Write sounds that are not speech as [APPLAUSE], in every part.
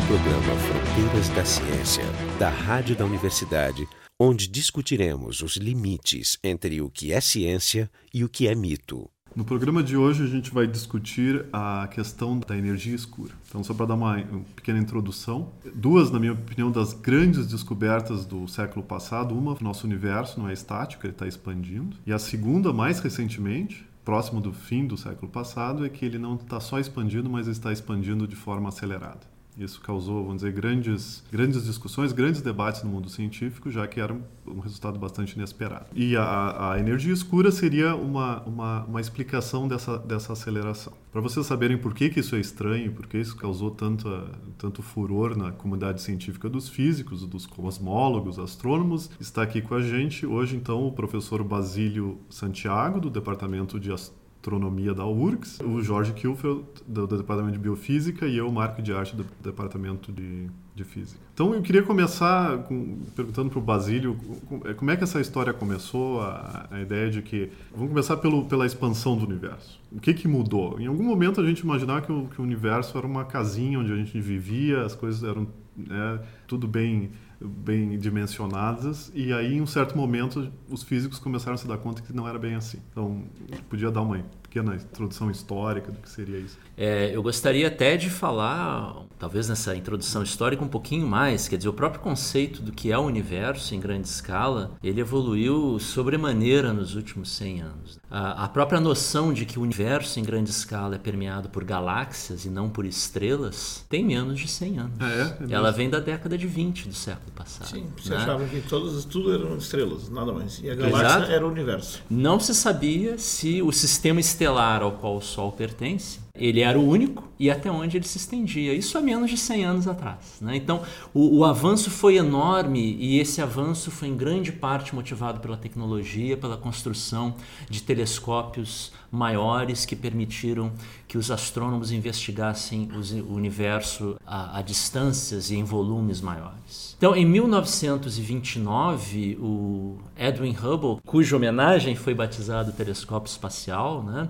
o programa Fronteiras da Ciência, da Rádio da Universidade, onde discutiremos os limites entre o que é ciência e o que é mito. No programa de hoje a gente vai discutir a questão da energia escura. Então, só para dar uma pequena introdução, duas, na minha opinião, das grandes descobertas do século passado, uma, nosso universo não é estático, ele está expandindo, e a segunda, mais recentemente, próximo do fim do século passado, é que ele não está só expandindo, mas está expandindo de forma acelerada. Isso causou, vamos dizer, grandes, grandes discussões, grandes debates no mundo científico, já que era um, resultado bastante inesperado. E a, a, energia escura seria uma, uma, uma explicação dessa, dessa aceleração. Para vocês saberem por que, que isso é estranho, por que isso causou tanto, tanto furor na comunidade científica dos físicos, dos cosmólogos, astrônomos, está aqui com a gente hoje, então, o professor Basílio Santiago, do Departamento de Astronomia astronomia da URGS, o Jorge Kilfeld, do, do, Departamento de Biofísica, e eu, Marco de Arte, do Departamento de, de Física. Então, eu queria começar com, perguntando para o Basílio é, como é que essa história começou, a, a ideia de que... Vamos começar pelo, pela expansão do universo. O que, que mudou? Em algum momento a gente imaginava que o, que o universo era uma casinha onde a gente vivia, as coisas eram né, tudo bem bem dimensionadas e aí em um certo momento os físicos começaram a se dar conta que não era bem assim. Então, podia dar uma pequena introdução histórica do que seria isso. É, eu gostaria até de falar, talvez nessa introdução histórica, um pouquinho mais. Quer dizer, o próprio conceito do que é o universo em grande escala, ele evoluiu sobremaneira nos últimos 100 anos. A, a própria noção de que o universo em grande escala é permeado por galáxias e não por estrelas tem menos de 100 anos. Ah, é? é Ela vem da década de 20 do século passado. Sim, você né? achava que todas, tudo eram estrelas, nada mais. E a galáxia Exato. era o universo. Não se sabia se o sistema estelar ao qual o Sol pertence ele era o único e até onde ele se estendia. Isso há menos de 100 anos atrás. Né? Então, o, o, avanço foi enorme e esse avanço foi em grande parte motivado pela tecnologia, pela construção de telescópios maiores que permitiram que os astrônomos investigassem o universo a, a distâncias e em volumes maiores. Então, em 1929, o Edwin Hubble, cuja homenagem foi batizado telescópio espacial, né?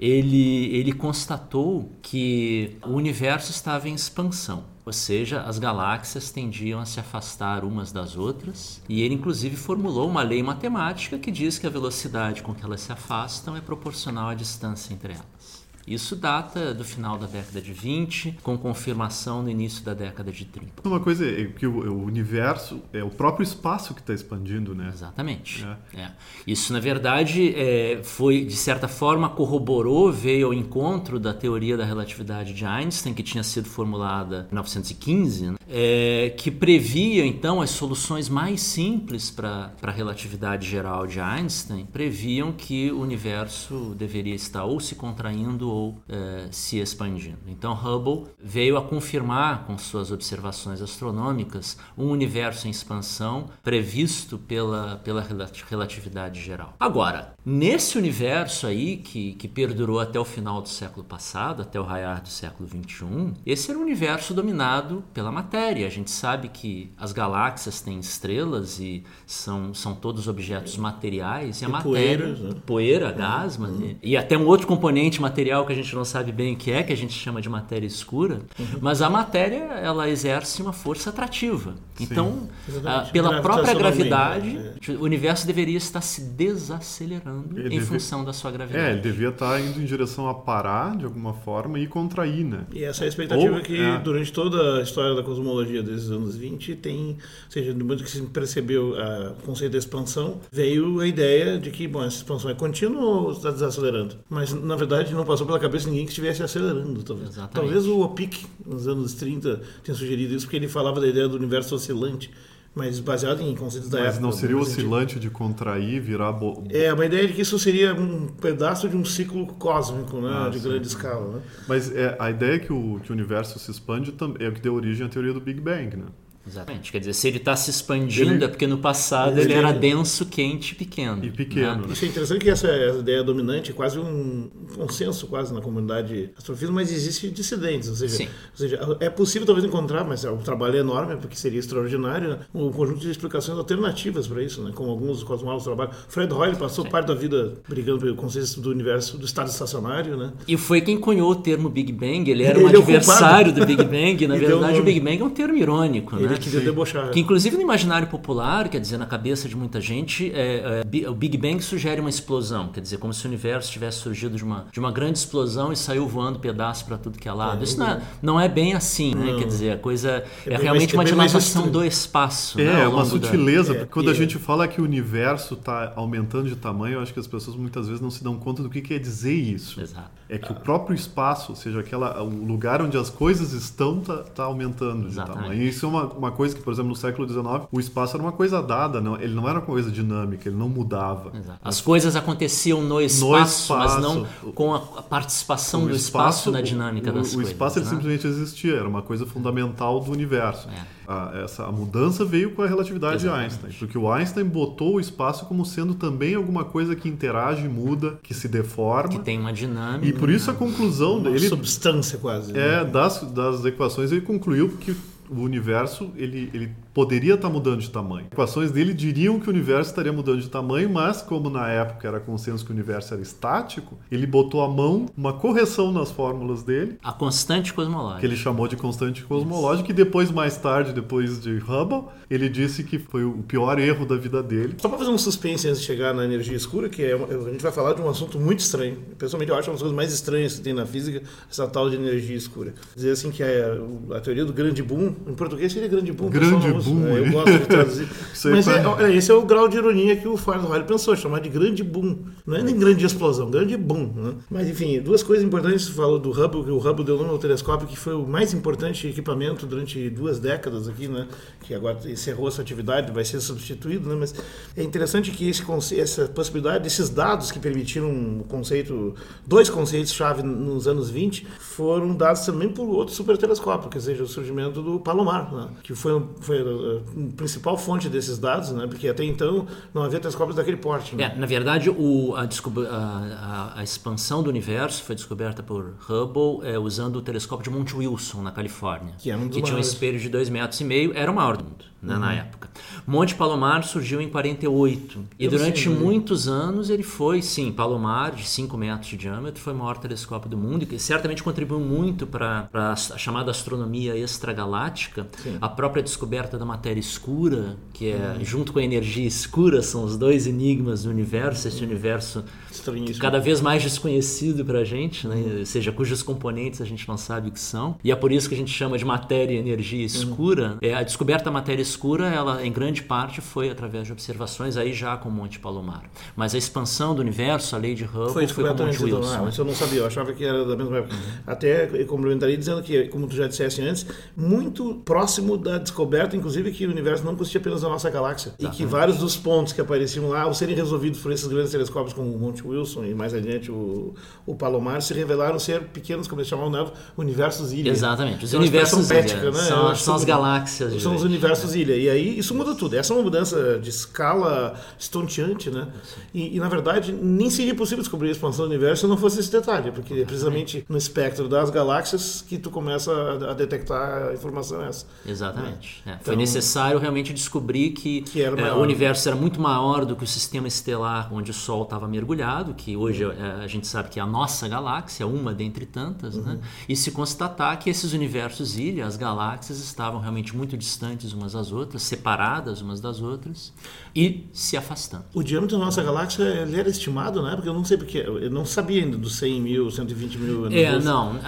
Ele, ele constatou que o universo estava em expansão. Ou seja, as galáxias tendiam a se afastar umas das outras, e ele inclusive formulou uma lei matemática que diz que a velocidade com que elas se afastam é proporcional à distância entre elas. Isso data do final da década de 20, com confirmação no início da década de 30. Uma coisa é que o, universo é o próprio espaço que está expandindo, né? Exatamente. É. É. Isso, na verdade, é, foi, de certa forma, corroborou, veio ao encontro da teoria da relatividade de Einstein, que tinha sido formulada em 1915, né? É, que previa, então, as soluções mais simples para a relatividade geral de Einstein, previam que o universo deveria estar ou se contraindo ou ou é, se expandindo. Então Hubble veio a confirmar com suas observações astronômicas um universo em expansão previsto pela, pela relatividade geral. Agora, nesse universo aí que, que perdurou até o final do século passado, até o raiar do século 21, esse era um universo dominado pela matéria. A gente sabe que as galáxias têm estrelas e são, são todos objetos materiais e a e matéria, poeira, né? poeira gás, uhum. e, e até um outro componente material que a gente não sabe bem o que é, que a gente chama de matéria escura, uhum. mas a matéria ela exerce uma força atrativa. Sim. Então, a, pela própria gravidade, é. o universo deveria estar se desacelerando ele em devia, função da sua gravidade. É, ele devia estar indo em direção a parar de alguma forma e contrair, né? E essa é a expectativa Ou, que é. durante toda a história da cosmologia desses anos 20 tem, ou seja, no momento que se percebeu a, o conceito da expansão, veio a ideia de que, bom, essa expansão é contínua ou está desacelerando? Mas, na verdade, não passou pela cabeça de ninguém que estivesse acelerando. Talvez, Exatamente. talvez o Opic, nos anos 30, tenha sugerido isso, porque ele falava da ideia do universo oscilante mas baseado em conceitos da mas época. Mas não seria o oscilante de contrair, virar... Bo... É, uma ideia de que isso seria um pedaço de um ciclo cósmico, né, ah, de sim. grande escala. Né? Mas é, a ideia que o, que o universo se expande é o que deu origem à teoria do Big Bang, né? Exatamente. Quer dizer, se ele está se expandindo ele, é porque no passado ele, ele era denso, quente e pequeno. E pequeno. Né? Isso é interessante que essa, essa ideia dominante, quase um consenso quase na comunidade astrofísica, mas existe dissidentes. Ou seja, ou seja, é possível talvez encontrar, mas o trabalho é enorme, porque seria extraordinário, né? um conjunto de explicações alternativas para isso, né? como alguns cosmólogos trabalham. Fred Hoyle passou Sim. parte da vida brigando pelo conceito do universo, do estado estacionário. Né? E foi quem cunhou o termo Big Bang, ele era um ele é adversário é do Big Bang. Na [LAUGHS] verdade, o Big Bang é um termo irônico. Ele né? queria debochar. Que inclusive no imaginário popular, quer dizer, na cabeça de muita gente, é, é, o Big Bang sugere uma explosão, quer dizer, como se o universo tivesse surgido de uma, de uma grande explosão e saiu voando pedaço para tudo que é lado. É, Isso não é, não é bem assim, né? Quer dizer, a coisa é, é realmente uma dilatação do espaço. É, né, é uma sutileza, da... quando a gente fala que o universo está aumentando de tamanho, eu acho que as pessoas muitas vezes não se dão conta do que quer dizer isso. Exato. É que o próprio espaço, ou seja, aquela, o lugar onde as coisas estão, está tá aumentando Exatamente. de tamanho. E isso é uma, uma coisa que, por exemplo, no século XIX, o espaço era uma coisa dada, não, ele não era uma coisa dinâmica, ele não mudava. Exato. As coisas aconteciam no espaço, no espaço, mas não com a participação do espaço, espaço, na dinâmica o, das o coisas. O espaço né? simplesmente existia, era uma coisa fundamental do universo. É. A, essa, a mudança veio com a relatividade Exatamente. de Einstein, porque o Einstein botou o espaço como sendo também alguma coisa que interage, muda, que se deforma. Que tem uma dinâmica. E por isso a conclusão uma dele. substância quase. É, né? das, das equações ele concluiu que o universo ele, ele poderia estar mudando de tamanho. As equações dele diriam que o universo estaria mudando de tamanho, mas como na época era consenso que o universo era estático, ele botou a mão, uma correção nas fórmulas dele. A constante cosmológica. Que ele chamou de constante cosmológica, e depois, mais tarde, depois de Hubble, ele disse que foi o pior erro da vida dele. Só para fazer um suspense antes de chegar na energia escura, que é, a gente vai falar de um assunto muito estranho. Pessoalmente, eu acho uma das coisas mais estranhas que tem na física, essa tal de energia escura. Dizer assim que é a teoria do grande boom, em português seria grande boom. Grande boom. É, eu gosto de traduzir. [LAUGHS] Mas é, esse é o grau de ironia que o Farnsworth pensou, chamar de grande boom. Não é nem grande explosão, grande boom. Né? Mas enfim, duas coisas importantes. Você falou do Hubble, que o Hubble deu nome ao telescópio, que foi o mais importante equipamento durante duas décadas aqui, né? que agora encerrou essa atividade, vai ser substituído. Né? Mas é interessante que esse, essa possibilidade, esses dados que permitiram o conceito, dois conceitos-chave nos anos 20, foram dados também por outro supertelescópio, que seja o surgimento do Palomar, né? que foi, foi principal fonte desses dados, né? porque até então não havia telescópios daquele porte. Né? É, na verdade, o, a, a, a, expansão do universo foi descoberta por Hubble é, usando o telescópio de Monte Wilson, na Califórnia, que, um que tinha um espelho de dois metros e meio, era o maior do mundo né, uhum. na época. Monte Palomar surgiu em 48 e Eu durante sei, muitos anos ele foi, sim, Palomar, de 5 metros de diâmetro, foi o maior telescópio do mundo e que certamente contribuiu muito para a chamada astronomia extragaláctica, sim. a própria descoberta da matéria escura, que é, uhum. junto com a energia escura, são os dois enigmas do universo, esse universo cada vez mais desconhecido para a gente, né? ou seja, cujos componentes a gente não sabe o que são, e é por isso que a gente chama de matéria e energia escura. Uhum. É, a descoberta da matéria escura, ela em grande parte foi através de observações aí já com Monte Palomar. Mas a expansão do universo, a lei de Hubble, foi, foi com Monte Wilson. Ah, isso eu não sabia, eu achava que era da mesma época. Uhum. Até complementaria dizendo que, como tu já disseste antes, muito próximo da descoberta, inclusive, que o universo não consistia apenas da nossa galáxia. Exatamente. E que vários dos pontos que apareciam lá, ao serem resolvidos por esses grandes telescópios como o Monte Wilson e mais adiante o, o Palomar, se revelaram ser pequenos, como eles chamavam, né, universos ilha. Exatamente, os universos ilha. Né? São, são as galáxias. São os universos ilha. E aí isso muda tudo. Essa é uma mudança de escala estonteante, né? E, e, na verdade nem seria possível descobrir a expansão do universo se não fosse esse detalhe, porque é precisamente no espectro das galáxias que tu começa a, a detectar a informação essa. Exatamente. Né? É. Foi então, necessário realmente descobrir que, que é, o universo era muito maior do que o sistema estelar onde o Sol estava mergulhado, que hoje uhum. a gente sabe que é a nossa galáxia, uma dentre tantas, né? uhum. né? E se constatar que esses universos ilha, as galáxias, estavam realmente muito distantes umas das outras, separadas umas das outras e se afastando. O diâmetro da nossa galáxia era estimado, né? Porque eu não sei porque eu não sabia ainda dos 100 mil, 120 mil. É, não. Uh,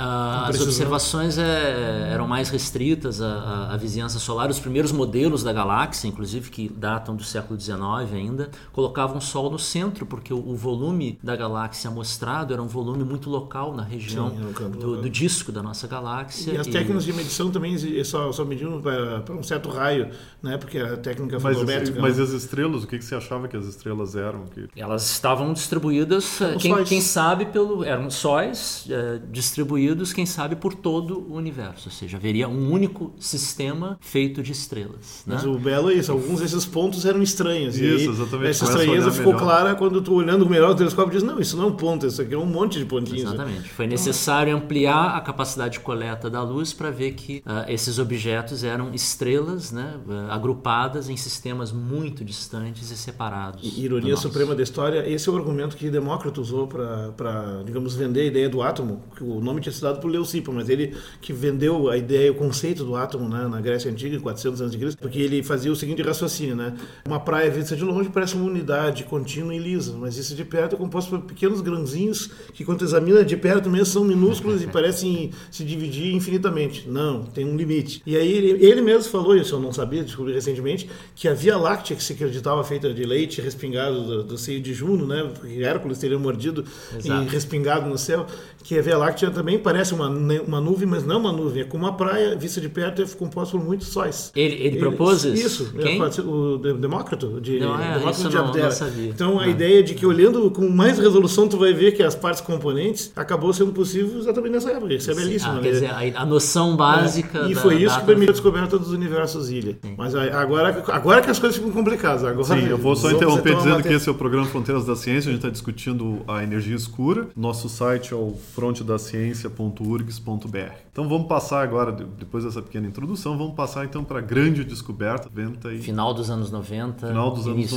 as observações é, eram mais restritas à, à, vizinhança solar. Os primeiros modelos da galáxia, inclusive que datam do século XIX ainda, colocavam o Sol no centro, porque o, o volume da galáxia mostrado era um volume muito local na região Sim, do, do, disco da nossa galáxia. E as técnicas de medição também só, só mediam para um certo raio, né? Porque a técnica mas, fotométrica. Mas né? as estrelas, o que, que você achava que as estrelas eram? Que... Elas estavam distribuídas, quem, quem, sabe, pelo eram sóis é, distribuídos, quem sabe, por todo o universo. Ou seja, haveria um único sistema feito de estrelas. Né? Mas o belo é isso, alguns desses pontos eram estranhos. Isso, e exatamente. Essa estranheza ficou melhor. clara quando tu olhando melhor telescópio diz, não, isso não é um ponto, isso aqui é um monte de pontinhos. Exatamente. Foi necessário ampliar a capacidade de coleta da luz para ver que uh, esses objetos eram estrelas né, uh, agrupadas em sistemas muito distantes e separados. E, ironia suprema da história, esse é o argumento que Demócrito usou para, digamos, vender a ideia do átomo, que o nome tinha sido dado por Leucipo, mas ele que vendeu a ideia, o conceito do átomo né, na Grécia Antiga, em 400 a.C., porque ele fazia o seguinte raciocínio, né? Uma praia vista de longe parece uma unidade contínua e lisa, mas isso de perto é composto por pequenos grãozinhos que, quando examina de perto mesmo, são minúsculos e [LAUGHS] parecem se dividir infinitamente. Não, tem um limite. E aí ele, ele mesmo falou, isso eu não sabia, descobri recentemente, que a Via Láctea, que se acreditava feita de leite respingado do, do seio de Juno, né? Hércules teria mordido Exato. e respingado no céu, que a Via Láctea também parece uma, uma nuvem, mas não uma nuvem, é como uma praia vista de perto é composta por muitos sóis. Ele, ele, ele propôs isso? Isso, Quem? o Demócrito, de, não, é, Demócrito de Abdera. Não, não então a ideia de que olhando com mais resolução tu vai ver que as partes componentes acabou sendo possível exatamente nessa época. Isso é belíssimo. Ah, né? Quer dizer, a, a noção básica. É. E foi isso que permitiu a descoberta dos universos ilha. Sim. Mas agora, agora que as coisas ficam complicadas. Agora, Sim, eu vou só interromper dizendo que esse é o programa Fronteiras da Ciência. A gente está discutindo a energia escura. Nosso site é o frontedaciencia.urgs.br. Então vamos passar agora, depois dessa pequena introdução, vamos passar então para a grande descoberta. E... Final dos anos 90. Final dos anos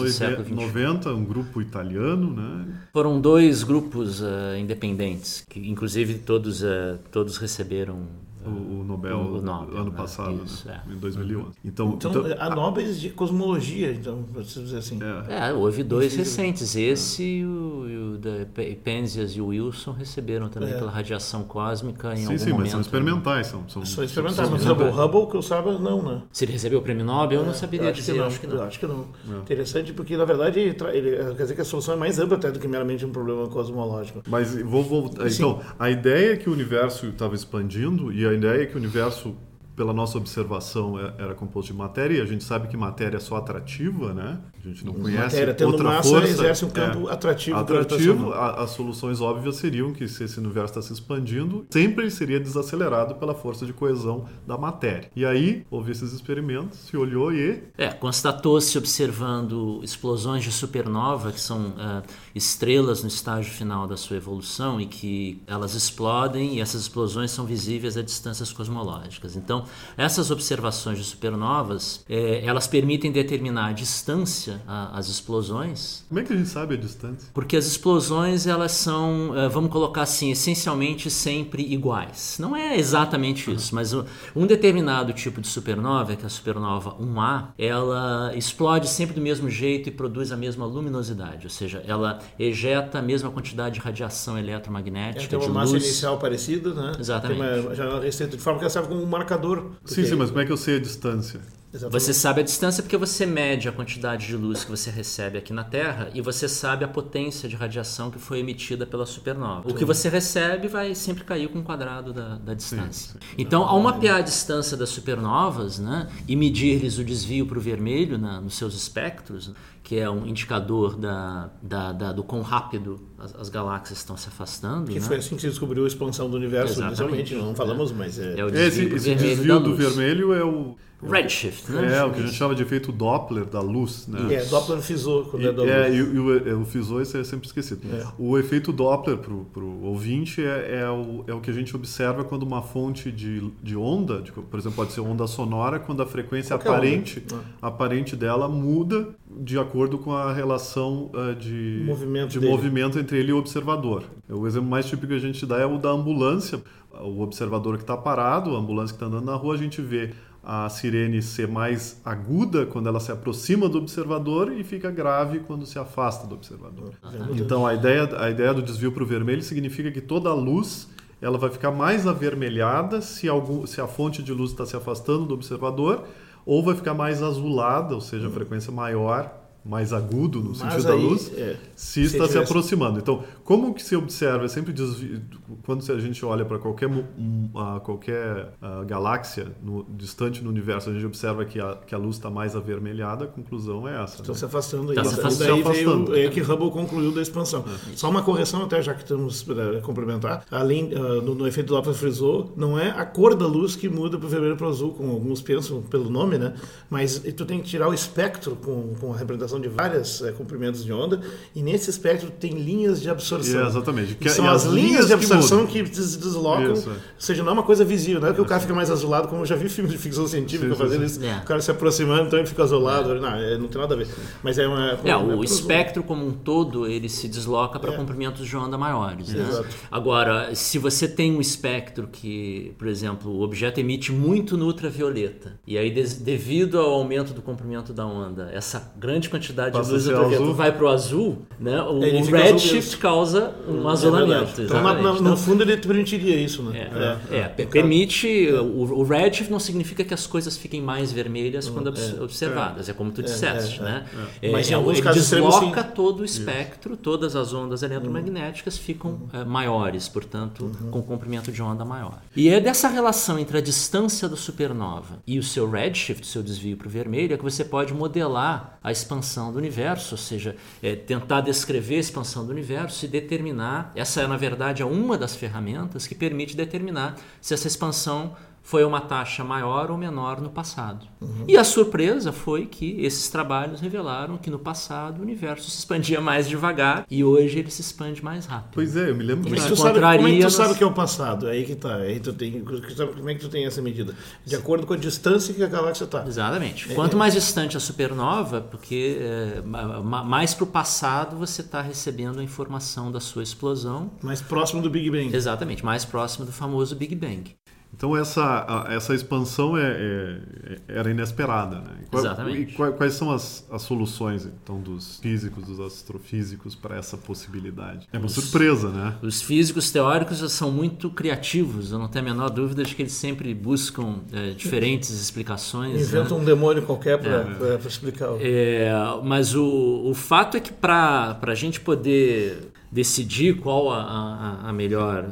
90, um grupo italiano, né? Foram dois grupos uh, independentes, que inclusive todos, uh, todos receberam o, o Nobel, o Nobel ano né? passado, Isso, né? é. em 2011. Então, então, então há Nobel de cosmologia, então, você dizer assim. É, é houve dois recentes, esse e o, e o da Penzias e o Wilson receberam também é. pela radiação cósmica em sim, algum sim, momento. Sim, mas são experimentais, são, são, são experimentais, mas Hubble, Hubble, que eu saiba, não, né? Se ele recebeu o prêmio Nobel, eu não saberia acho dizer, que não, acho que não. Acho que não. É. Interessante porque, na verdade, ele, quer dizer que a solução é mais ampla até do que meramente um problema cosmológico. Mas vou voltar. Então, a ideia é que o universo estava expandindo e a ideia é que o universo universo, pela nossa observação, é, era composto de matéria, e a gente sabe que matéria é só atrativa, né? A gente não conhece matéria, tendo outra massa, força. exerce um campo é, atrativo. Atrativo, a, as soluções óbvias seriam que se esse universo está se expandindo, sempre seria desacelerado pela força de coesão da matéria. E aí, houve esses experimentos, se olhou e... É, constatou-se observando explosões de supernova, que são uh, estrelas no estágio final da sua evolução, e que elas explodem, e essas explosões são visíveis a distâncias cosmológicas. Então, essas observações de supernovas, é, elas permitem determinar a distância às explosões. Como é que a gente sabe a distância? Porque as explosões, elas são, é, vamos colocar assim, essencialmente sempre iguais. Não é exatamente isso, mas um determinado tipo de supernova, que é a supernova 1A, ela explode sempre do mesmo jeito e produz a mesma luminosidade, ou seja, ela ejeta a mesma quantidade de radiação eletromagnética. É, tem uma massa luz. inicial parecida, né? Exatamente. Tem uma janela de forma que ela serve como um marcador Sim, sim, mas como é que eu sei a distância? Exatamente. Você sabe a distância porque você mede a quantidade de luz que você recebe aqui na Terra e você sabe a potência de radiação que foi emitida pela supernova. O que você recebe vai sempre cair com o quadrado da, da distância. Sim, sim. Então, ao mapear a distância das supernovas né, e medir-lhes o desvio para o vermelho na, nos seus espectros, que é um indicador da, da, da, do quão rápido as, as, galáxias estão se afastando. Que né? foi assim que se descobriu a expansão do universo, inicialmente, não falamos, é. mas é... é o desvio esse, esse desvio do vermelho é o Redshift, né? É, o que a gente chama de efeito Doppler da luz, né? É, Doppler fisou quando é da luz. É, e, e o, é, o isso é sempre esquecido. É. O efeito Doppler para o ouvinte é, é, o, é o que a gente observa quando uma fonte de, de onda, de, por exemplo, pode ser onda sonora, quando a frequência aparente, ah. aparente dela muda de acordo com a relação uh, de, movimento, de movimento entre ele e o observador. O exemplo mais típico que a gente dá é o da ambulância. O observador que está parado, a ambulância que está andando na rua, a gente vê a sirene ser mais aguda quando ela se aproxima do observador e fica grave quando se afasta do observador. Ah, então a ideia, a ideia do desvio para o vermelho significa que toda a luz ela vai ficar mais avermelhada se, algum, se a fonte de luz está se afastando do observador ou vai ficar mais azulada, ou seja, a frequência maior mais agudo no sentido aí, da luz, é, se está se aproximando. Então, como que se observa? É sempre desvio, quando a gente olha para qualquer, uh, qualquer uh, galáxia no, distante no universo, a gente observa que a, que a luz está mais avermelhada, a conclusão é essa. Está né? se afastando aí. Tá se afastando. Daí afastando. veio, é que Hubble concluiu da expansão. É. Só uma correção, até já que estamos para complementar. Além, uh, no, no, efeito Doppler-Frisot, não é a cor da luz que muda para o vermelho para o azul, como alguns pensam pelo nome, né? Mas tu tem que tirar o espectro com, com a representação de vários é, comprimentos de onda, e nesse espectro tem linhas de absorção. É, exatamente. Que, são as, as linhas de absorção que, que deslocam, Isso, é. ou seja, não é uma coisa visível, não é que o cara fica mais azulado, como eu já vi [LAUGHS] filmes de ficção científica sim, fazendo sim, isso, é. o cara se aproximando, então ele fica azulado, é. não, é, não tem nada a ver. Mas é uma... É, o espectro como um todo, ele se desloca para comprimentos de onda maiores. Né? Agora, se você tem um espectro que, por exemplo, o objeto emite muito no ultravioleta, e aí devido ao aumento do comprimento da onda, essa grande quantidade Passa de luz ultravioleta vai para o azul, né? o, o redshift causa um é azulamento. então, na, na, no então, fundo, ele permitiria isso. Né? É, é, é permite. O, o, redshift não significa que as coisas fiquem mais vermelhas quando é. observadas. É, como tu disseste. Né? Mas em alguns ele casos desloca todo o espectro, isso. todas as ondas eletromagnéticas ficam uhum. maiores, portanto, uhum. com comprimento de onda maior. E é dessa relação entre a distância da supernova e o seu redshift, o seu desvio para o vermelho, é que você pode modelar a expansão do universo, ou seja, é, tentar descrever a expansão do universo e determinar. Essa é, na verdade, é uma das ferramentas que permite determinar se essa expansão foi uma taxa maior ou menor no passado. Uhum. E a surpresa foi que esses trabalhos revelaram que no passado o universo se expandia mais devagar e hoje ele se expande mais rápido. Pois é, eu me lembro Mas tu sabe, como é que tu sabe que é o passado? É aí que tá. Aí tu tem, como é que tu tem essa medida? De acordo com a distância que a galáxia está. Exatamente. É, Quanto é. mais distante a supernova, porque é, mais para o passado você está recebendo a informação da sua explosão. Mais próximo do Big Bang. Exatamente, mais próximo do famoso Big Bang. Então essa, essa expansão é, é, era inesperada. Né? E Exatamente. E quais são as, as soluções então dos físicos, dos astrofísicos para essa possibilidade? É uma os, surpresa, né? Os físicos teóricos são muito criativos. Eu não tenho a menor dúvida de que eles sempre buscam é, diferentes explicações. Inventam né? um demônio qualquer para é. explicar. É, mas o, o fato é que para a gente poder decidir qual a, a, a melhor,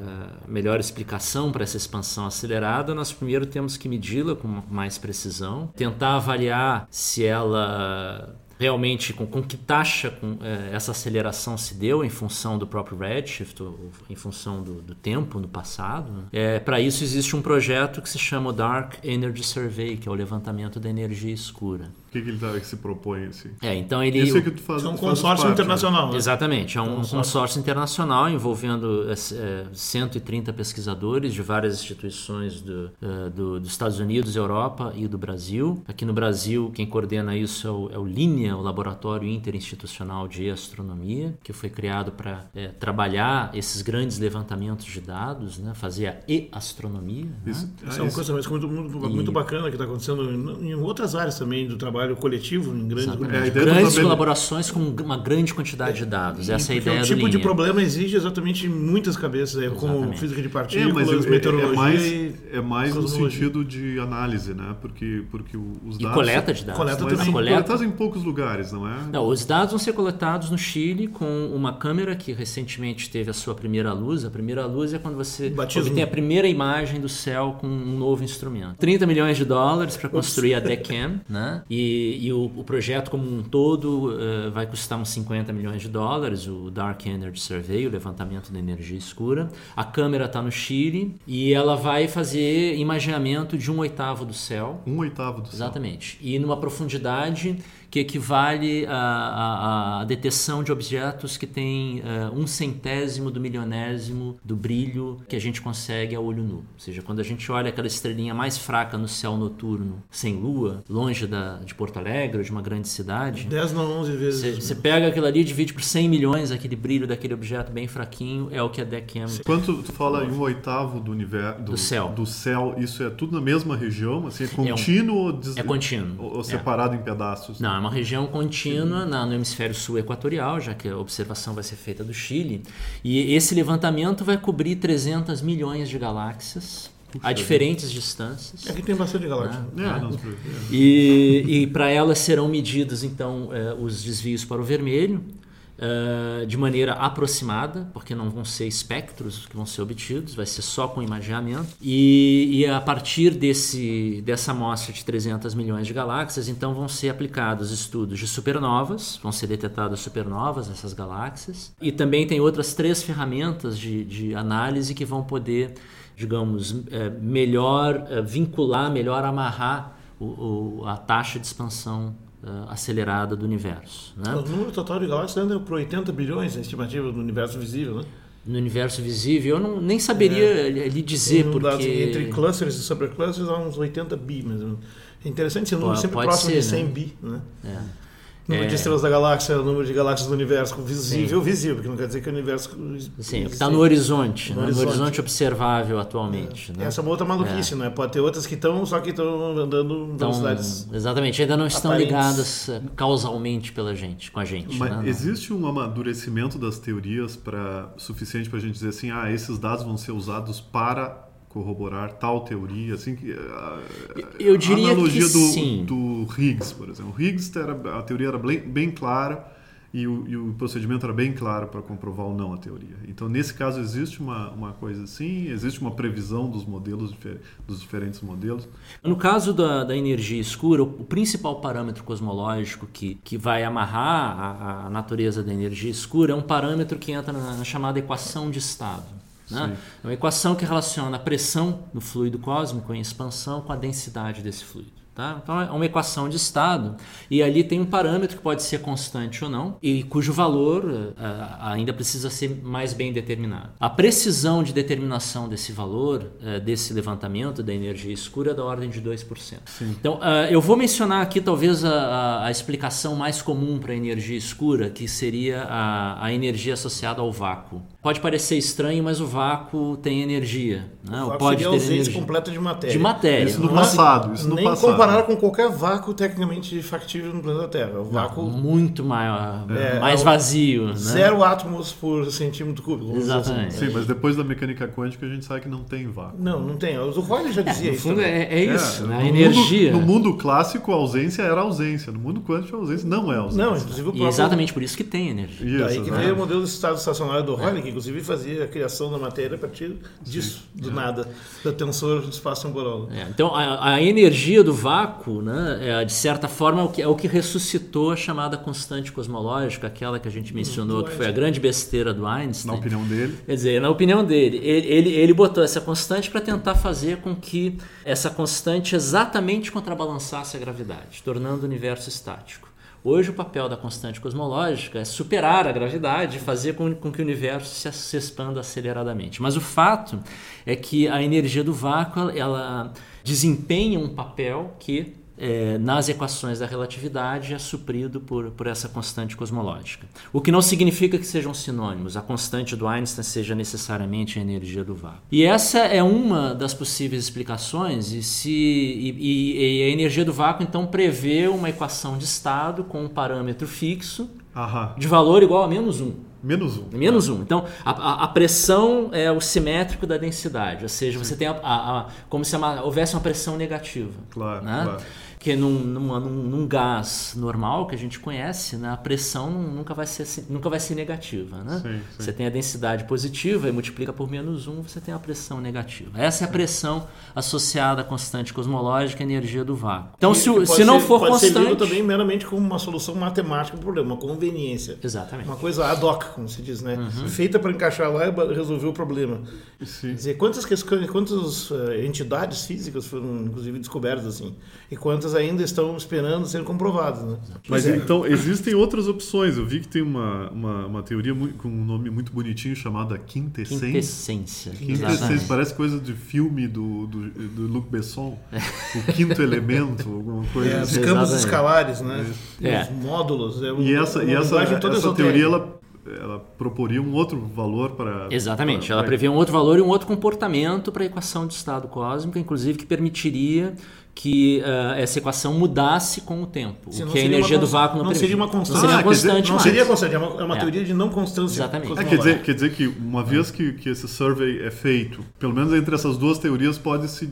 a melhor explicação para essa expansão acelerada, nós primeiro temos que medi-la com mais precisão, tentar avaliar se ela realmente com, com que taxa com, é, essa aceleração se deu em função do próprio Redshift, ou, em função do, do tempo no passado. Né? É, Para isso existe um projeto que se chama Dark Energy Survey, que é o levantamento da energia escura que, que ele tá, que se propõe assim? É, então ele. Isso é que tu faz, é um consórcio parte, internacional. Né? Exatamente, é um consórcio. consórcio internacional envolvendo é, 130 pesquisadores de várias instituições do, uh, do, dos Estados Unidos, Europa e do Brasil. Aqui no Brasil, quem coordena isso é o, é o LINEA, o Laboratório Interinstitucional de Astronomia, que foi criado para é, trabalhar esses grandes levantamentos de dados, né? fazer a e-astronomia. Isso, né? isso é uma coisa muito, muito, muito bacana que está acontecendo em outras áreas também do trabalho trabalho coletivo em grandes. É, grandes colaborações com uma grande quantidade de dados. Essa é a ideia do tipo linha. de problema exige exatamente muitas cabeças, é, como física de partículas, é, meteorologia. É mais, é mais no sentido de análise, né? Porque, porque os dados. E coleta de dados. Coleta mas são coletados em poucos lugares, não é? Não, os dados vão ser coletados no Chile com uma câmera que recentemente teve a sua primeira luz. A primeira luz é quando você Batismo. obtém a primeira imagem do céu com um novo instrumento. 30 milhões de dólares para construir a DECAM, né? E e, o, o, projeto como um todo uh, vai custar uns 50 milhões de dólares, o Dark Energy Survey, o levantamento da energia escura. A câmera está no Chile e ela vai fazer imaginamento de um oitavo do céu. Um oitavo do céu. Exatamente. E numa profundidade que equivale à, à, detecção de objetos que tem uh, um centésimo do milionésimo do brilho que a gente consegue a olho nu. Ou seja, quando a gente olha aquela estrelinha mais fraca no céu noturno, sem lua, longe da, de Porto Alegre ou de uma grande cidade. 10 não 11 vezes. Você pega aquilo ali e divide por 100 milhões, aquele brilho daquele objeto bem fraquinho, é o que a DECAM... Quanto tu fala em um oitavo do universo... Do, do, céu. Do céu, isso é tudo na mesma região? Assim, é contínuo é um, ou... Des... É contínuo. Ou, ou separado é. em pedaços? Não, uma região contínua na, no hemisfério sul equatorial, já que a observação vai ser feita do Chile. E esse levantamento vai cobrir 300 milhões de galáxias a diferentes distâncias. Aqui tem bastante galáxias. É, Ah. nós- E, e para elas serão medidos então eh, os desvios para o vermelho eh, de maneira aproximada, porque não vão ser espectros que vão ser obtidos, vai ser só com imageamento. E, e a partir desse, dessa amostra de 300 milhões de galáxias, então vão ser aplicados estudos de supernovas, vão ser detectadas supernovas nessas galáxias. E também tem outras três ferramentas de, de análise que vão poder, digamos, eh, melhor eh, vincular, melhor amarrar a taxa de expansão eh, acelerada do universo. né? O número total de galáxias anda por 80 bilhões, a estimativa do universo visível, né? No universo visível, eu não, nem saberia lhe dizer, um dado, porque... Entre clusters e superclusters há uns 80 bi, menos. É interessante esse número sempre pode próximo ser, de 100 né? bi, né? É. Número de É. estrelas da galáxia, o número de galáxias do universo visível, visível, porque não quer dizer que o universo. Sim, o que está no horizonte, No né? no horizonte. horizonte observável atualmente. né? Essa é uma outra maluquice, né? Pode ter outras que estão, só que estão andando em Então, velocidades. exatamente, ainda não estão aparentes. ligadas eh, causalmente pela gente, com a gente. Mas né? Existe um amadurecimento das teorias para suficiente para a gente dizer assim, ah, esses dados vão ser usados para corroborar tal teoria, assim que a, Eu diria a analogia que do, sim. do Higgs, por exemplo. O Higgs era a teoria era bem, bem clara e o, e o procedimento era bem claro para comprovar ou não a teoria. Então nesse caso existe uma, uma coisa assim, existe uma previsão dos modelos dos diferentes modelos. No caso da, da energia escura, o, o principal parâmetro cosmológico que, que vai amarrar a, a natureza da energia escura é um parâmetro que entra na, na chamada equação de estado. Né? É uma equação que relaciona a pressão do fluido cósmico em expansão com a densidade desse fluido. Tá? Então é uma equação de estado e ali tem um parâmetro que pode ser constante ou não e cujo valor eh, ainda precisa ser mais bem determinado. A precisão de determinação desse valor, eh, desse levantamento da energia escura é da ordem de 2%. Então ah, eu vou mencionar aqui talvez a, explicação mais comum para a energia escura, que seria a energia associada ao vácuo. Pode parecer estranho, mas o vácuo tem energia. Né? Ou Vácuo pode ter ausência energia. completa de matéria. De matéria. Isso no Não é- passado, isso no Nem passado. comparar com qualquer vácuo tecnicamente factível no planeta Terra. O vácuo, muito maior, É, mais é o- vazio. Né? zero átomos por centímetro cúbico. dizer Exatamente. assim. Sim, mas depois da mecânica quântica a gente sabe que não tem vácuo. Não, não tem. O Rayleigh já dizia No isso. fundo é, é isso, É, né? a energia. Mundo, no mundo clássico, a ausência era ausência. No mundo quântico, a ausência não é ausência. Não, inclusive o E próprio... é exatamente por isso que tem energia. Isso, Daí que veio o modelo de estado estacionário do Rayleigh, que inclusive fazia a criação da matéria a partir disso, do nada, da tensor do espaço temporal. É, então a, a energia do vácuo, né, é, de certa forma, é o, que, é o que ressuscitou a chamada constante cosmológica, aquela que a gente mencionou, que foi a grande besteira do Einstein. Na opinião dele. Quer dizer, na opinião dele, ele, ele, ele botou essa constante para tentar fazer com que essa constante exatamente contrabalançasse a gravidade, tornando o universo estático. Hoje, o papel da constante cosmológica é superar a gravidade e fazer com, com que o universo se, se expanda aceleradamente. Mas o fato é que a energia do vácuo ela desempenha um papel que é, nas equações da relatividade é suprido por, por essa constante cosmológica. O que não significa que sejam sinônimos, a constante do Einstein seja necessariamente a energia do vácuo. E essa é uma das possíveis explicações, e, se, e, e- a energia do vácuo então prevê uma equação de estado com um parâmetro fixo Aham. de valor igual a menos 1. Menos um. Menos um. Então, a, a- pressão é o simétrico da densidade, ou seja, você tem a, a- como se houvesse uma pressão negativa. Claro, né? claro. Porque num, num- num gás normal que a gente conhece, né, a pressão nu- nunca vai ser, nunca vai ser negativa. Né? Sim, sim. Você tem a densidade positiva e multiplica por menos um, você tem a pressão negativa. Essa é a pressão associada à constante cosmológica e energia do vácuo. Então, se, se não ser- for pode ser lido constante. também meramente como uma solução matemática para o problema, uma conveniência. Exatamente. Uma coisa ad hoc, como se diz, né? Uhum. Feita para encaixar lá e resolver o problema. Quer Sim. dizer, quantas, quantas eh, entidades físicas foram, inclusive, descobertas assim? E quantas ainda estão esperando serem comprovadas, né? Mas é. então, existem outras opções. Eu vi que tem uma, uma, uma teoria mu- com um nome muito bonitinho chamada quintessência. Quintessência. Quintessência, parece coisa de filme do, do, do Luc Besson. O quinto elemento, alguma coisa É, os assim. campos escalares, né? É. Os módulos. É E essa, e essa, essa teoria, ela, ela proporia um outro valor para... Exatamente, para- ela prevê um outro valor e um outro comportamento para a equação de estado cósmico, inclusive que permitiria que uh, essa equação mudasse com o tempo. Sim, o que a energia do vácuo não, não seria uma constante. Não seria ah, constante. Dizer, não seria constante, é uma, é uma é. teoria de não constância. Exatamente. É, quer, dizer, quer dizer que uma vez que, que esse survey é feito, pelo menos entre essas duas teorias pode se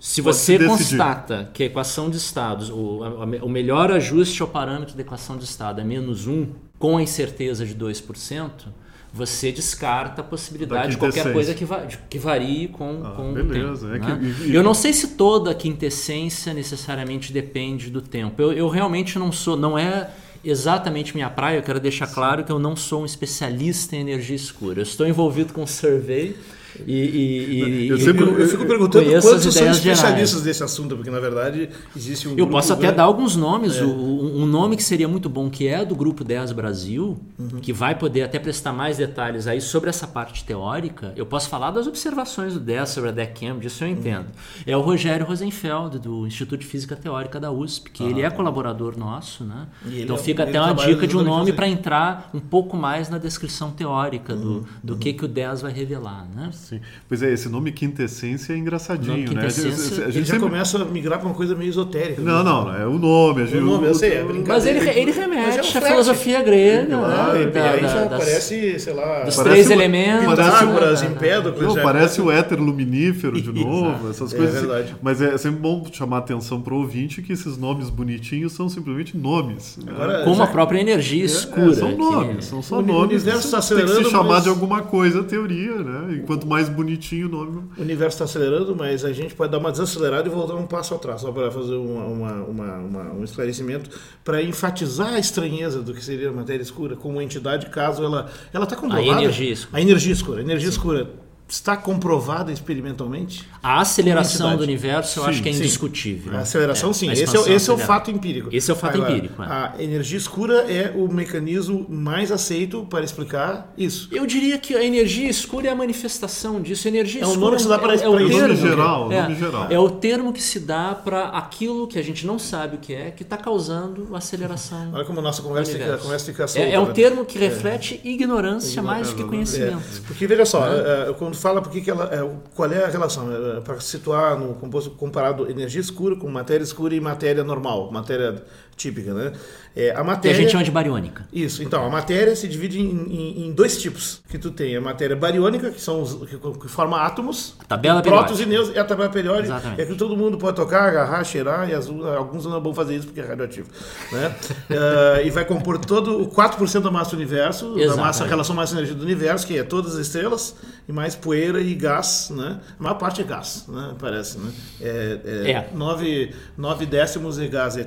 se você constata que a equação de estados, o, a, o melhor ajuste ao parâmetro da equação de estado é menos 1, com a incerteza de 2%, você descarta a possibilidade de qualquer coisa que, va que varie com, ah, com beleza. o tempo. É né? que, Eu não sei se toda a quintessência necessariamente depende do tempo. Eu, eu realmente não sou, não é exatamente minha praia. Eu quero deixar claro que eu não sou um especialista em energia escura. Eu estou envolvido com survey e, e, eu, sempre, eu, eu, fico perguntando quantos são especialistas desse assunto, porque na verdade existe um. Eu posso até dar alguns nomes. É. um nome que seria muito bom, que é do Grupo 10 Brasil, uhum. que vai poder até prestar mais detalhes aí sobre essa parte teórica. Eu posso falar das observações do 10 sobre a DEC Cambridge, isso eu entendo. Uhum. É o Rogério Rosenfeld, do Instituto de Física Teórica da USP, que ah. ele é colaborador nosso. Né? então é, fica até uma dica de um nome para entrar um pouco mais na descrição teórica uhum. do, do uhum. que, que o 10 vai revelar. Né? Sim. Pois é, esse nome quintessência é engraçadinho, né? A gente, a gente ele já sempre... começa a migrar para uma coisa meio esotérica. Não, né? não, é o nome. A gente, o nome, eu sei, é Mas ele, ele remete é à filosofia grega. Ah, né? da, aí já das, parece, sei lá... Dos três elementos. Pitágoras, Empédocles... Não, parece o éter luminífero de [LAUGHS] novo, essas coisas. É verdade. Mas é sempre bom chamar atenção para o ouvinte que esses nomes bonitinhos são simplesmente nomes. Né? Agora, Como já... a própria energia escura. É, são nomes, são só nomes. O universo está acelerando. Tem que se chamar de alguma coisa teoria, né? E quanto mais bonitinho o nome. O universo está acelerando, mas a gente pode dar uma desacelerada e voltar um passo atrás, só para fazer uma, uma, uma, uma um esclarecimento, para enfatizar a estranheza do que seria a matéria escura como entidade, caso ela ela está comprovada. A energia escura. A energia escura. A energia Sim. escura está comprovada experimentalmente? A aceleração do universo eu sim, acho que é indiscutível. A aceleração, é, sim. A esse é, esse é o fato empírico. Esse é o fato Agora, empírico. É. A energia escura é o mecanismo mais aceito para explicar isso. Eu diria que a energia escura é a manifestação disso. A energia é escura o nome que se dá para é, é o termo, nome geral, é, nome geral. É o termo que se dá para aquilo que a gente não sabe o que é, que está causando a aceleração. Olha como a nossa conversa fica, conversa fica solta, é, é um né? termo que reflete ignorância mais do que conhecimento. Porque veja só, né? quando fala porque que ela é, qual é a relação? É, Para situar no composto comparado energia escura com matéria escura e matéria normal, matéria típica, né? É, a matéria. Que a gente chama de bariônica. Isso. Então, a matéria se divide em, em, em dois tipos que tu tem. A matéria bariônica, que são os, que, que forma átomos. A tabela prótons e nêutrons. É a tabela periódica. Exatamente. É que todo mundo pode tocar, agarrar, cheirar, e as, alguns não vão fazer isso porque é radioativo. Né? uh, [LAUGHS] e vai compor todo o 4% da massa do universo, Exatamente. da massa, relação massa-energia do universo, que é todas as estrelas, e mais poeira e gás. Né? A maior parte é gás, né? parece. Né? É, é, é. 9, 9 décimos é gás, é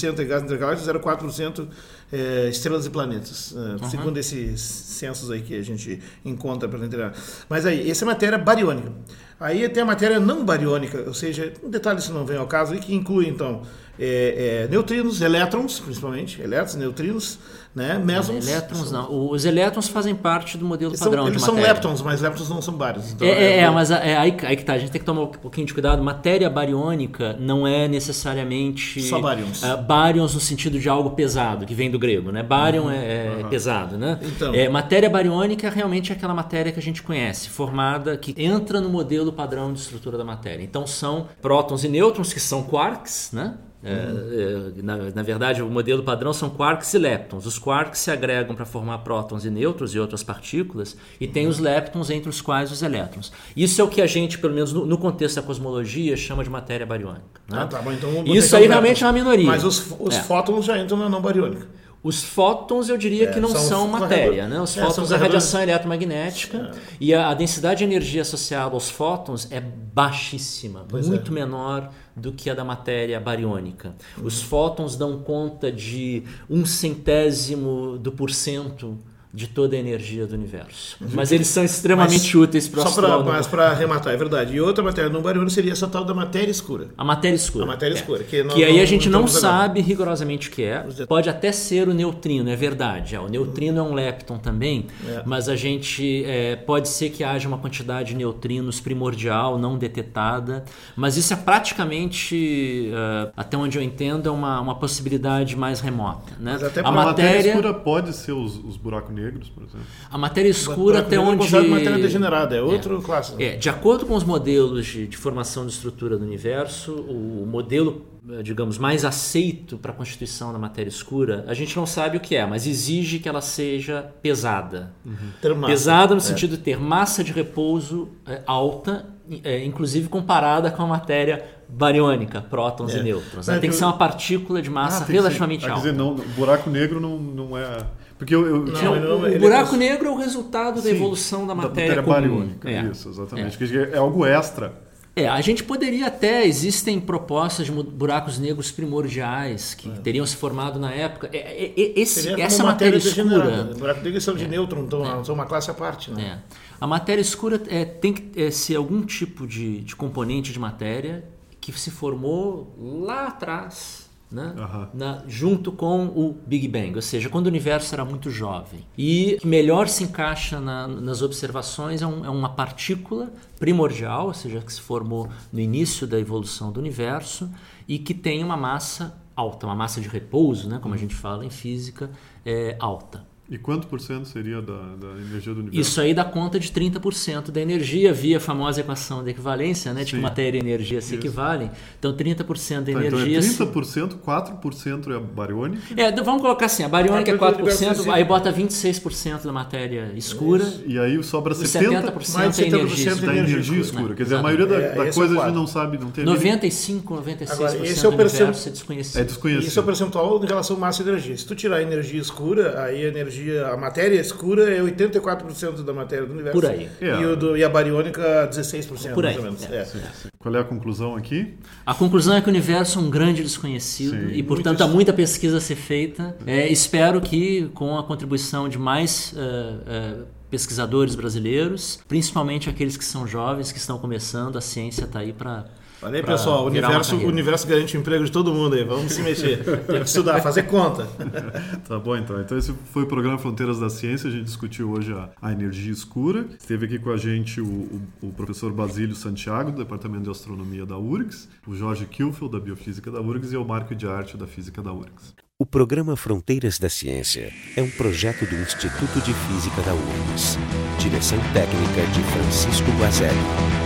13,6% é gás intergaláctico, 0,4% é estrelas e planetas, uhum. segundo esses censos aí que a gente encontra pela internet. Mas aí, essa é matéria bariônica. Aí tem a matéria não bariônica, ou seja, um detalhe se não vem ao caso, que inclui então é, é, neutrinos, elétrons, principalmente, elétrons, neutrinos, né? Mesons. Elétrons não. Os elétrons fazem parte do modelo eles padrão são, eles são leptons, mas leptons não são bários. Então é, é, é, mas é, aí, aí que tá. A gente tem que tomar um pouquinho de cuidado. Matéria bariônica não é necessariamente... Só bárions. Uh, bárions no sentido de algo pesado, que vem do grego, né? Bárion uhum, é, uhum. pesado, né? Então. É, matéria bariônica é realmente aquela matéria que a gente conhece, formada, que entra no modelo padrão de estrutura da matéria. Então são prótons e nêutrons, que são quarks, né? É, é, na, na, verdade, o modelo padrão são quarks e leptons. Os quarks se agregam para formar prótons e nêutrons e outras partículas, e tem os leptons entre os quais os elétrons. Isso é o que a gente, pelo menos no, no contexto da cosmologia, chama de matéria bariônica. Né? Ah, tá, então Isso aí realmente é uma minoria. Mas os, os é. fótons já entram na não bariônica. Os fótons eu diria é, que não são, são matéria, né? Os é, fótons é radiação eletromagnética é. e a, a, densidade de energia associada aos fótons é baixíssima, pois muito é. menor do que a da matéria bariônica. Os fótons dão conta de um centésimo do porcento de toda a energia do universo. Mas eles são extremamente mas, úteis para o Só Mas para arrematar, é verdade. E outra matéria não bariônica seria essa tal da matéria escura. A matéria escura. A matéria é. escura. Que, que aí a gente não sabe rigorosamente o que é. Pode até ser o neutrino, é verdade. É, o neutrino é um lepton também, é. mas a gente é, pode ser que haja uma quantidade de neutrinos primordial, não detetada. Mas isso é praticamente, uh, até onde eu entendo, é uma, uma possibilidade mais remota. Né? Mas até a matéria... matéria escura pode ser os, os buracos negros, por exemplo. A matéria escura até onde... É matéria degenerada, é outro é. classe. É, de acordo com os modelos de, de formação de estrutura do universo, o modelo digamos, mais aceito para a constituição da matéria escura, a gente não sabe o que é, mas exige que ela seja pesada. Uhum. Pesada no é. sentido de ter massa de repouso é, alta, é, inclusive comparada com a matéria bariônica, prótons e é. nêutrons. Né? Tem que ser uma partícula de massa ah, relativamente ser, alta. Quer dizer, não, o buraco negro não, não é... Porque eu, eu não, não, o buraco negro é o resultado Sim, da evolução da matéria, da matéria bariônica. É. Isso, exatamente. É. é algo extra é, a gente poderia até, existem propostas de buracos negros primordiais que é. teriam se formado na época. É, é, é esse, essa matéria, escura. Buracos negros são de é. nêutron, então são uma classe à parte. Né? A matéria escura tem que ser algum tipo de, de componente de matéria que se formou lá atrás né? Uhum. Na, junto com o Big Bang, ou seja, quando o universo era muito jovem. E que melhor se encaixa na, nas observações é, um, é, uma partícula primordial, ou seja, que se formou no início da evolução do universo e que tem uma massa alta, uma massa de repouso, né, como a gente fala em física, é, alta. E quanto por cento seria da, da, energia do universo? Isso aí dá conta de 30% da energia via a famosa equação de equivalência, né? De Sim. que matéria e energia se equivalem. Então 30% da tá, energia. Então é 30%, 4% é a bariônica? É, vamos colocar assim, a bariônica é 4%, aí bota 26% da matéria escura. Isso. E aí sobra 70%, 70% mais de 70% é energia, da energia escura. Né? Quer dizer, a maioria da, é, da coisa a gente não sabe, não tem 95, 96% Agora, esse é o universo é desconhecido. É desconhecido. Isso é o percentual em relação à massa e energia. Se tu tirar a energia escura, aí a energia energia, a matéria escura é 84% da matéria do universo. Por aí. E, o do, e a bariônica 16%, Por aí. mais ou menos. É. É. Qual é a conclusão aqui? A conclusão é que o universo é um grande desconhecido Sim. e, portanto, há muita pesquisa a ser feita. É, espero que, com a contribuição de mais uh, uh, pesquisadores brasileiros, principalmente aqueles que são jovens, que estão começando, a ciência está aí para Olha aí, pessoal, o universo, o universo garante emprego de todo mundo aí. Vamos se mexer. [LAUGHS] Tem que estudar, fazer conta. [LAUGHS] tá bom, então. Então, esse foi o programa Fronteiras da Ciência. A gente discutiu hoje a, a energia escura. Esteve aqui com a gente o, o, o, professor Basílio Santiago, do Departamento de Astronomia da URGS, o Jorge Kilfeld, da Biofísica da URGS, e o Marco de Arte, da Física da URGS. O programa Fronteiras da Ciência é um projeto do Instituto de Física da URGS. Direção técnica de Francisco Guazelli.